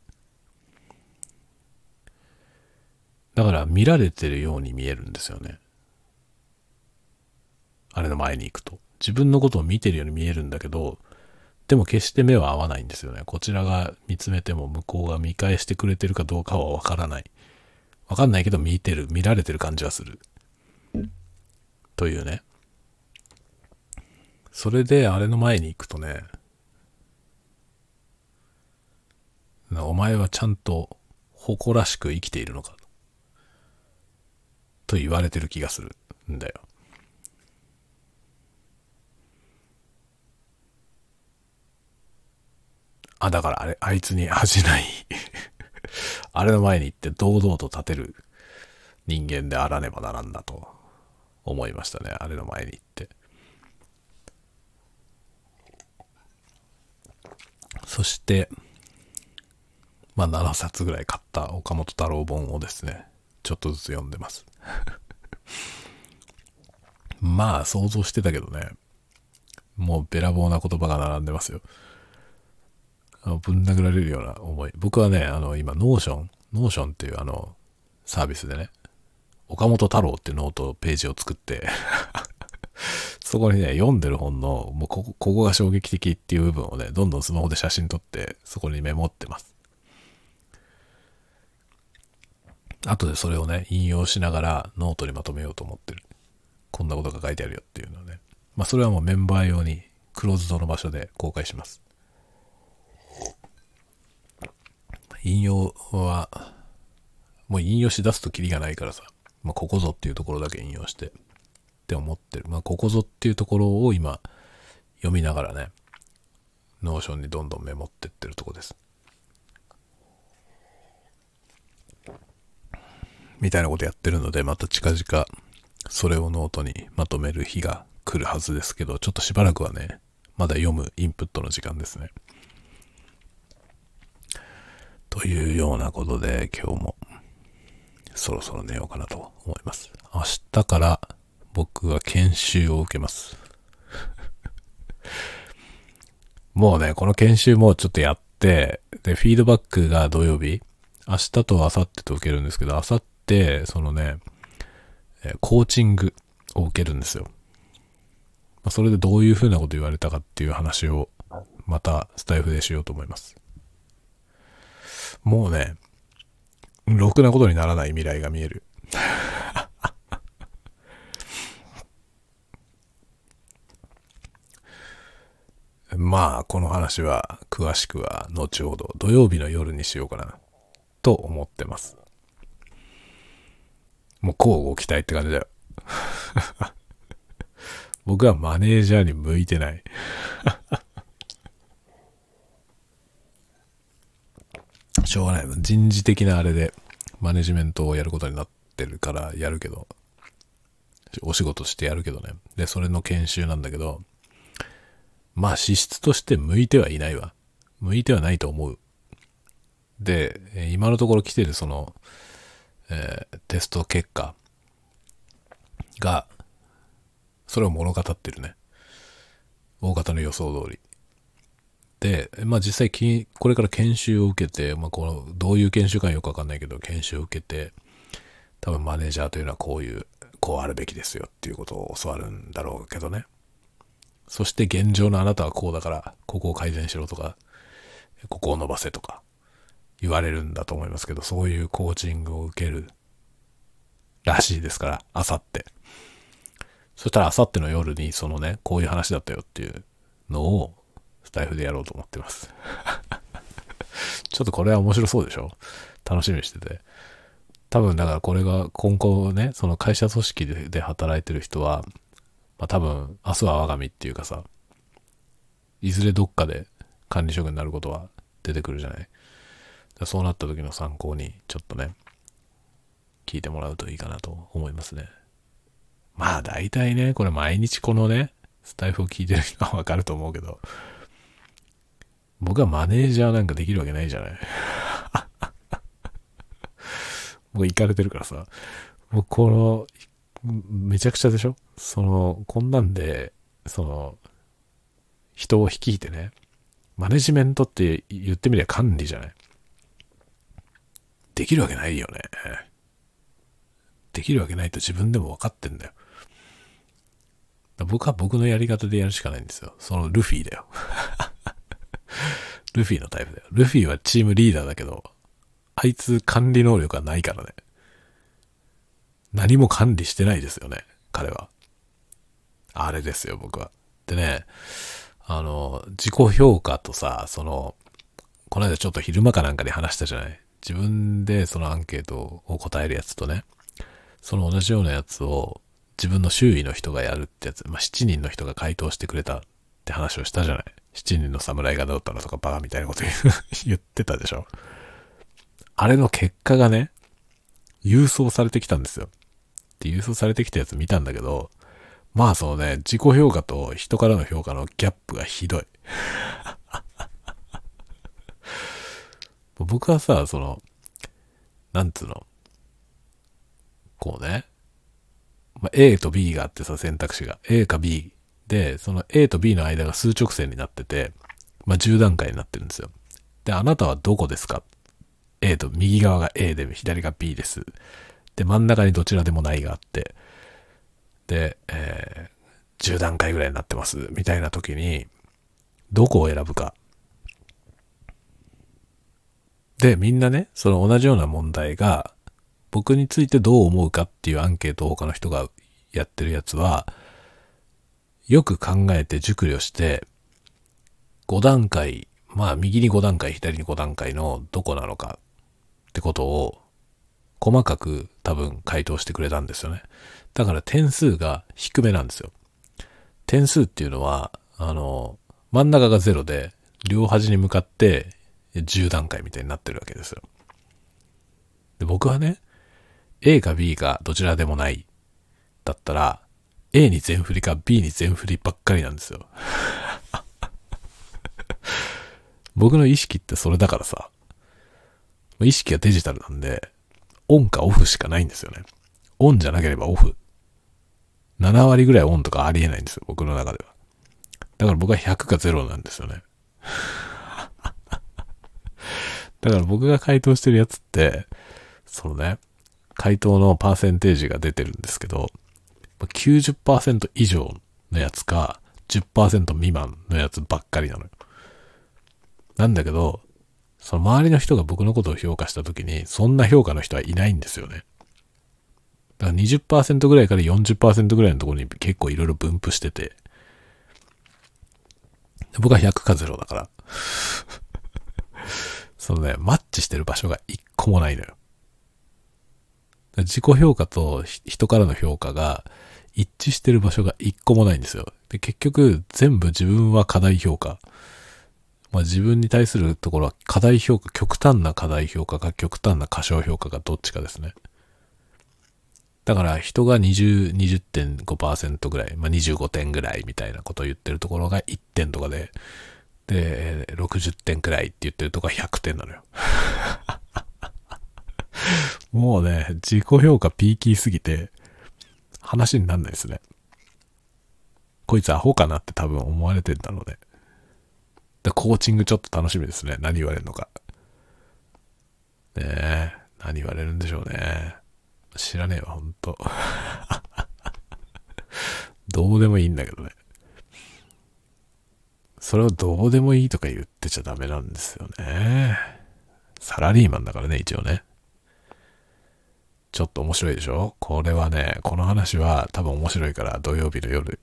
だから見られてるように見えるんですよね。あれの前に行くと。自分のことを見てるように見えるんだけど、でも決して目は合わないんですよね。こちらが見つめても向こうが見返してくれてるかどうかはわからない。わかんないけど見てる、見られてる感じはする。というね。それであれの前に行くとね、お前はちゃんと誇らしく生きているのかと言われてる気がするんだよ。あ、だからあれ、あいつに恥じないあれの前に行って堂々と立てる人間であらねばならんだと思いましたね。あれの前に行って。そして、まあ7冊ぐらい買った岡本太郎本をですね、ちょっとずつ読んでます。(laughs) まあ想像してたけどね、もうべらぼうな言葉が並んでますよ。ぶん殴られるような思い。僕はね、あの、今、 Notion、Notion っていうあの、サービスでね、岡本太郎っていうノートページを作って (laughs) そこにね、読んでる本の、もうここ、ここが衝撃的っていう部分をね、どんどんスマホで写真撮って、そこにメモってます。後でそれをね、引用しながらノートにまとめようと思ってる。こんなことが書いてあるよっていうのをね。まあそれはもうメンバー用にクローズドの場所で公開します。引用は、もう引用し出すとキリがないからさ、まあ、ここぞっていうところだけ引用してって思ってる。まあ、ここぞっていうところを今読みながらね、 Notion にどんどんメモってってるとこです。みたいなことやってるので、また近々それをノートにまとめる日が来るはずですけど、ちょっとしばらくはね、まだ読むインプットの時間ですね。というようなことで今日もそろそろ寝ようかなと思います。明日から僕は研修を受けます。(laughs) もうね、この研修もちょっとやって、で、フィードバックが土曜日、明日と明後日と受けるんですけど、明後日、そのね、コーチングを受けるんですよ。まそれでどういう風なこと言われたかっていう話を、またスタイフでしようと思います。もうね、ろくなことにならない未来が見える。(laughs) まあ、この話は詳しくは後ほど土曜日の夜にしようかなと思ってます。もう交互期待って感じだよ。(laughs) 僕はマネージャーに向いてない (laughs) しょうがない。人事的なあれで、マネジメントをやることになってるからやるけど、お仕事してやるけどね。で、それの研修なんだけど、まあ資質として向いてはいないわ。向いてはないと思う。で、今のところ来てるその、えー、テスト結果が、それを物語ってるね。大方の予想通り。で、まあ実際きこれから研修を受けて、まあこの、どういう研修かよくわかんないけど、研修を受けて、多分マネージャーというのはこういう、こうあるべきですよっていうことを教わるんだろうけどね。そして現状のあなたはこうだから、ここを改善しろとか、ここを伸ばせとか言われるんだと思いますけど、そういうコーチングを受けるらしいですから、あさって。そしたらあさっての夜にそのね、こういう話だったよっていうのをタイフでやろうと思ってます。(laughs) ちょっとこれは面白そうでしょ？楽しみにしてて。多分だからこれが今後ね、その会社組織で働いてる人は、まあ多分明日は我が身っていうかさ、いずれどっかで管理職になることは出てくるじゃない？そうなった時の参考にちょっとね、聞いてもらうといいかなと思いますね。まあ大体ね、これ毎日このね、スタイフを聞いてる人はわかると思うけど、僕はマネージャーなんかできるわけないじゃない。(laughs) 僕行かれてるからさ、もうこの、めちゃくちゃでしょ？その、こんなんで、その、人を率いてね、マネジメントって言ってみりゃ管理じゃない？できるわけないよね。できるわけないと自分でも分かってんだよ。僕は僕のやり方でやるしかないんですよ。そのルフィだよ。ルフィのタイプだよ。ルフィはチームリーダーだけど、あいつ管理能力はないからね。何も管理してないですよね、彼は。あれですよ、僕は。でね、あの、自己評価とさ、その、この間ちょっと昼間かなんかで話したじゃない自分でそのアンケートを答えるやつとね、その同じようなやつを自分の周囲の人がやるってやつ、まあ、7人の人が回答してくれたって話をしたじゃない ?7 人の侍がどうったのとかバカみたいなこと言 (laughs) ってたでしょあれの結果がね、郵送されてきたんですよ。で、郵送されてきたやつ見たんだけど、まあそのね、自己評価と人からの評価のギャップがひどい。(laughs) 僕はさ、その、なんつうの、こうね、まあ、A と B があってさ、選択肢が。A か B で、その A と B の間が数直線になってて、まあ、10段階になってるんですよ。で、あなたはどこですか ?A と右側が A で、左が B です。で、真ん中にどちらでもないがあって、で、えー、10段階ぐらいになってます。みたいな時に、どこを選ぶか。で、みんなね、その同じような問題が、僕についてどう思うかっていうアンケートを他の人がやってるやつは、よく考えて熟慮して、5段階、まあ右に5段階、左に5段階のどこなのかってことを細かく多分回答してくれたんですよね。だから点数が低めなんですよ。点数っていうのは、あの、真ん中が0で、両端に向かって10段階みたいになってるわけですよ。で僕はね、A か B かどちらでもないだったら、A に全振りか B に全振りばっかりなんですよ。(laughs) 僕の意識ってそれだからさ、意識がデジタルなんで、オンかオフしかないんですよね。オンじゃなければオフ。7割ぐらいオンとかありえないんですよ、僕の中では。だから僕は100か0なんですよね。(laughs) だから僕が回答してるやつって、そのね、回答のパーセンテージが出てるんですけど、90%以上のやつか、10%未満のやつばっかりなのよ。なんだけど、その周りの人が僕のことを評価したときに、そんな評価の人はいないんですよね。だから20%ぐらいから40%ぐらいのところに結構いろいろ分布してて、僕は100か0だから。(laughs) そのね、マッチしてる場所が一個もないのよ。自己評価と人からの評価が一致してる場所が一個もないんですよ。で、結局全部自分は課題評価。まあ自分に対するところは課題評価、極端な課題評価か極端な過小評価かどっちかですね。だから人が20、20.5%ぐらい、まあ25点ぐらいみたいなことを言ってるところが1点とかで、で、60点くらいって言ってるとこは100点なのよ。(laughs) もうね、自己評価ピーキーすぎて、話になんないですね。こいつアホかなって多分思われてんだろうね。で、コーチングちょっと楽しみですね。何言われるのか。ねえ、何言われるんでしょうね。知らねえわ、ほんと。(laughs) どうでもいいんだけどね。それをどうでもいいとか言ってちゃダメなんですよね。サラリーマンだからね、一応ね。ちょっと面白いでしょ？これはね、この話は多分面白いから土曜日の夜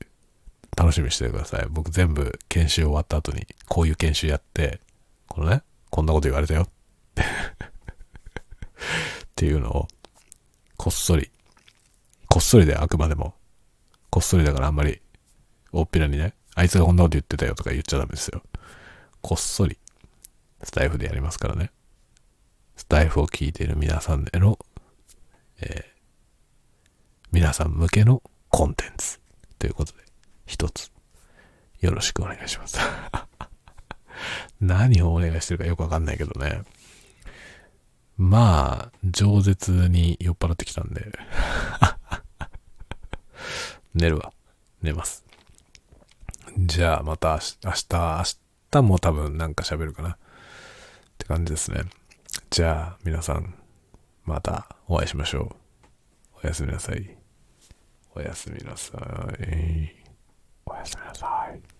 楽しみにしてください。僕全部研修終わった後にこういう研修やって、このね、こんなこと言われたよ (laughs) っていうのをこっそり、こっそりであくまでも、こっそりだからあんまり大っぴらにね、あいつがこんなこと言ってたよとか言っちゃダメですよ。こっそり、スタイフでやりますからね。スタイフを聞いている皆さんへの、えー、皆さん向けのコンテンツということで、一つ、よろしくお願いします (laughs) 何をお願いしてるかよくわかんないけどね。まあ、饒舌に酔っ払ってきたんで (laughs) 寝るわ。寝ます。じゃあまた明日、明日も多分なんか喋るかな。って感じですね。じゃあ皆さん、またお会いしましょう。おやすみなさい。おやすみなさい。おやすみなさい。